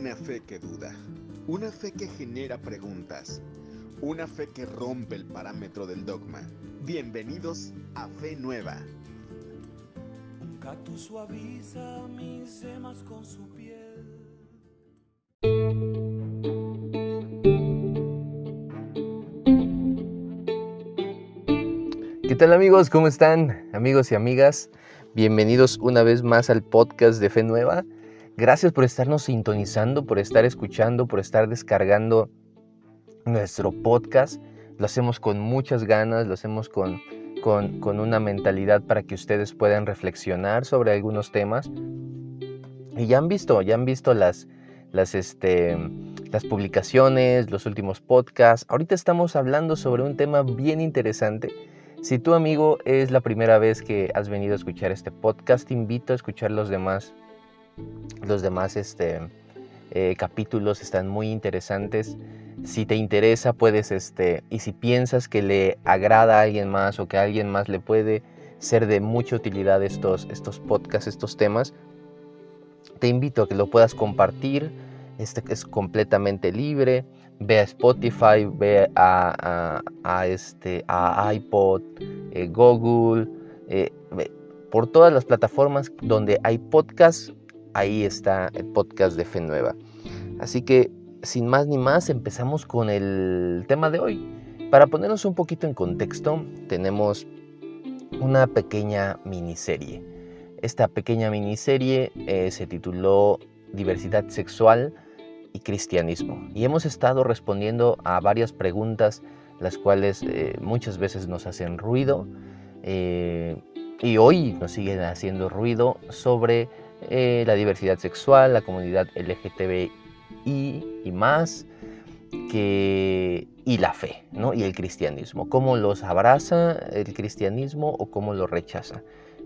una fe que duda, una fe que genera preguntas, una fe que rompe el parámetro del dogma. Bienvenidos a Fe Nueva. Un gato suaviza mis semas con su piel. ¿Qué tal amigos? ¿Cómo están? Amigos y amigas, bienvenidos una vez más al podcast de Fe Nueva. Gracias por estarnos sintonizando, por estar escuchando, por estar descargando nuestro podcast. Lo hacemos con muchas ganas, lo hacemos con, con, una mentalidad para que ustedes puedan reflexionar sobre algunos temas. Y ya han visto, ya han visto las, las, este, las publicaciones, los últimos podcasts. Ahorita estamos hablando sobre un tema bien interesante. Si tu amigo es la primera vez que has venido a escuchar este podcast, te invito a escuchar los demás los demás este, eh, capítulos están muy interesantes. Si te interesa, puedes, este, y si piensas que le agrada a alguien más o que a alguien más le puede ser de mucha utilidad estos, estos podcasts, estos temas, te invito a que lo puedas compartir. Este es completamente libre. Ve a Spotify, ve a, este, a iPod, eh, Google, eh, por todas las plataformas donde hay podcasts, ahí está el podcast de Fe Nueva. Así que, sin más ni más, empezamos con el tema de hoy. Para ponernos un poquito en contexto, tenemos una pequeña miniserie. Esta pequeña miniserie eh, se tituló Diversidad Sexual y Cristianismo. Y hemos estado respondiendo a varias preguntas, las cuales eh, muchas veces nos hacen ruido. Eh, y hoy nos siguen haciendo ruido sobre eh, la diversidad sexual, la comunidad LGTBI y más, que, y la fe, ¿no? Y el cristianismo, cómo los abraza el cristianismo o cómo lo rechaza.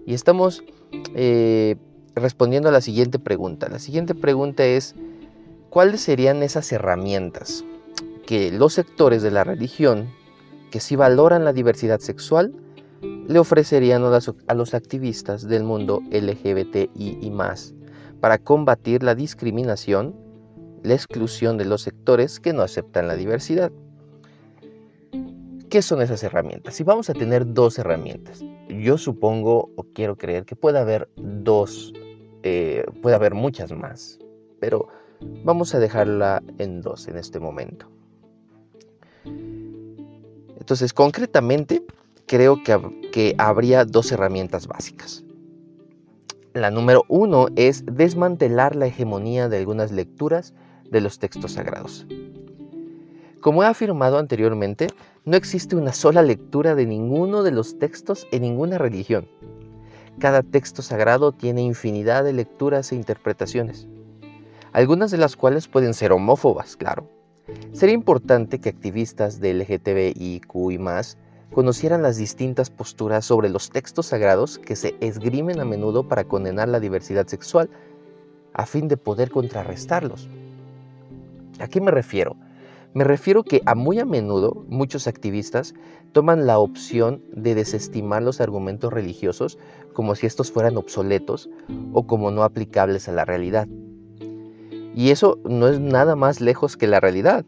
Y estamos eh, respondiendo a la siguiente pregunta. La siguiente pregunta es, ¿cuáles serían esas herramientas que los sectores de la religión que sí valoran la diversidad sexual le ofrecerían a los activistas del mundo LGBTI y más para combatir la discriminación, la exclusión de los sectores que no aceptan la diversidad. ¿Qué son esas herramientas? Si vamos a tener dos herramientas, yo supongo o quiero creer que puede haber dos, eh, puede haber muchas más, pero vamos a dejarla en dos en este momento. Entonces, concretamente, creo que, habría dos herramientas básicas. La número uno es desmantelar la hegemonía de algunas lecturas de los textos sagrados. Como he afirmado anteriormente, no existe una sola lectura de ninguno de los textos en ninguna religión. Cada texto sagrado tiene infinidad de lecturas e interpretaciones, algunas de las cuales pueden ser homófobas, claro. Sería importante que activistas de LGTBIQ y más conocieran las distintas posturas sobre los textos sagrados que se esgrimen a menudo para condenar la diversidad sexual, a fin de poder contrarrestarlos. ¿A qué me refiero? Me refiero que a muy a menudo muchos activistas toman la opción de desestimar los argumentos religiosos como si estos fueran obsoletos o como no aplicables a la realidad. Y eso no es nada más lejos que la realidad.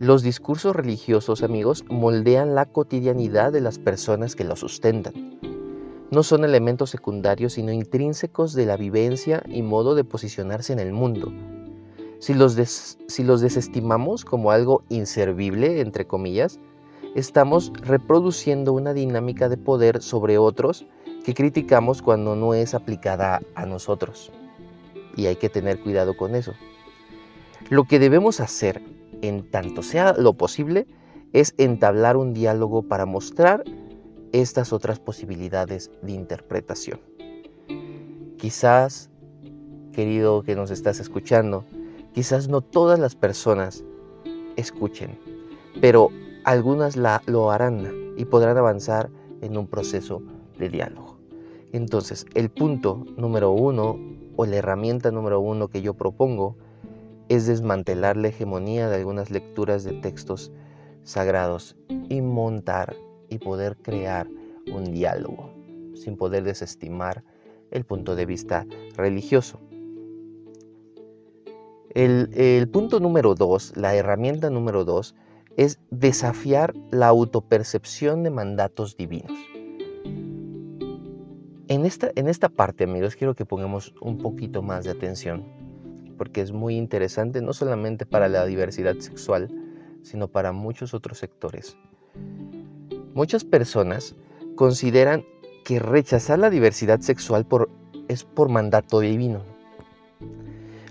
Los discursos religiosos, amigos, moldean la cotidianidad de las personas que los sustentan. No son elementos secundarios, sino intrínsecos de la vivencia y modo de posicionarse en el mundo. Si los, si los desestimamos como algo inservible, entre comillas, estamos reproduciendo una dinámica de poder sobre otros que criticamos cuando no es aplicada a nosotros. Y hay que tener cuidado con eso. Lo que debemos hacer en tanto sea lo posible, es entablar un diálogo para mostrar estas otras posibilidades de interpretación. Quizás, querido que nos estás escuchando, quizás no todas las personas escuchen, pero algunas lo harán y podrán avanzar en un proceso de diálogo. Entonces, el punto número uno o la herramienta número uno que yo propongo es desmantelar la hegemonía de algunas lecturas de textos sagrados y montar y poder crear un diálogo sin poder desestimar el punto de vista religioso. El, punto número dos, la herramienta número dos, es desafiar la autopercepción de mandatos divinos. En esta, en esta parte, amigos, quiero que pongamos un poquito más de atención, porque es muy interesante no solamente para la diversidad sexual, sino para muchos otros sectores. Muchas personas consideran que rechazar la diversidad sexual por, es por mandato divino.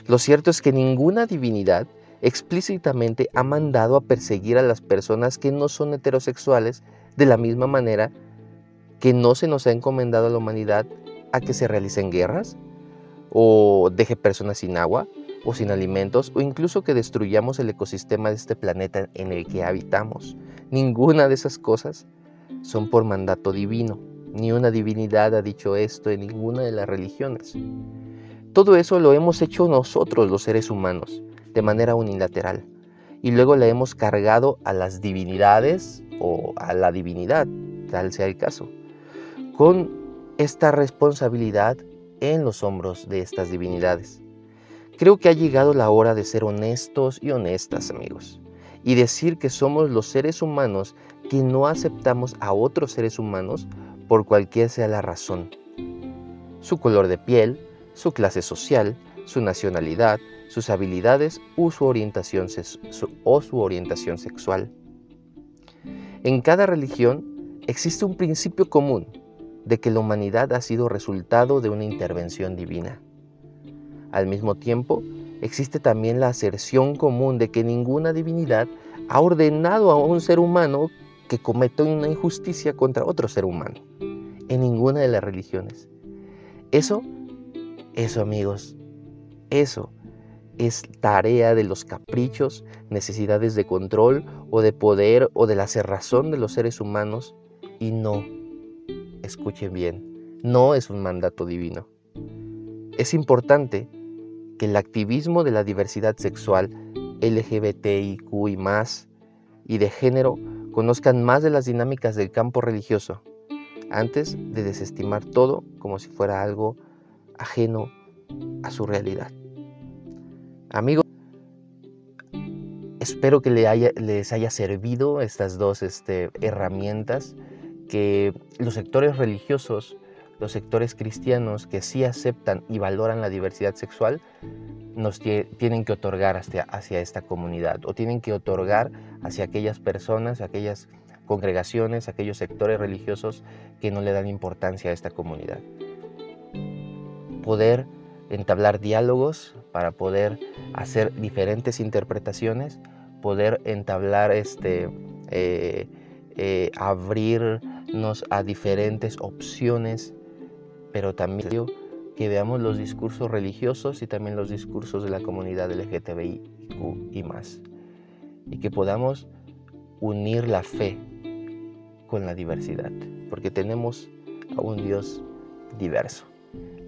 Lo cierto es que ninguna divinidad explícitamente ha mandado a perseguir a las personas que no son heterosexuales de la misma manera que no se nos ha encomendado a la humanidad a que se realicen guerras o deje personas sin agua o sin alimentos o incluso que destruyamos el ecosistema de este planeta en el que habitamos. Ninguna de esas cosas son por mandato divino. Ni una divinidad ha dicho esto en ninguna de las religiones. Todo eso lo hemos hecho nosotros los seres humanos de manera unilateral y luego le hemos cargado a las divinidades o a la divinidad, tal sea el caso, con esta responsabilidad en los hombros de estas divinidades. Creo que ha llegado la hora de ser honestos y honestas, amigos, y decir que somos los seres humanos que no aceptamos a otros seres humanos por cualquier sea la razón. Su color de piel, su clase social, su nacionalidad, sus habilidades su orientación, o su orientación sexual. En cada religión existe un principio común de que la humanidad ha sido resultado de una intervención divina. Al mismo tiempo, existe también la aserción común de que ninguna divinidad ha ordenado a un ser humano que cometa una injusticia contra otro ser humano, en ninguna de las religiones. Eso, eso amigos, eso es tarea de los caprichos, necesidades de control o de poder o de la cerrazón de los seres humanos y no, escuchen bien, no es un mandato divino. Es importante que el activismo de la diversidad sexual, LGBTIQ y más, y de género conozcan más de las dinámicas del campo religioso, antes de desestimar todo como si fuera algo ajeno a su realidad. Amigos, espero que les haya, servido estas dos este, herramientas que los sectores religiosos, los sectores cristianos que sí aceptan y valoran la diversidad sexual, nos tienen que otorgar hacia, hacia esta comunidad o tienen que otorgar hacia aquellas personas, aquellas congregaciones, aquellos sectores religiosos que no le dan importancia a esta comunidad. Poder entablar diálogos, para poder hacer diferentes interpretaciones, poder entablar, este, eh, eh, abrirnos a diferentes opciones, pero también que veamos los discursos religiosos y también los discursos de la comunidad LGTBI y más. Y que podamos unir la fe con la diversidad, porque tenemos a un Dios diverso.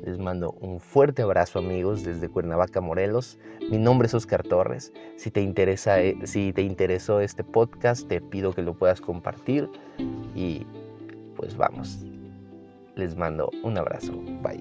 Les mando un fuerte abrazo amigos desde Cuernavaca, Morelos. Mi nombre es Oscar Torres. Si te, interesa, eh, si te interesó este podcast, te pido que lo puedas compartir y pues vamos. Les mando un abrazo. Bye.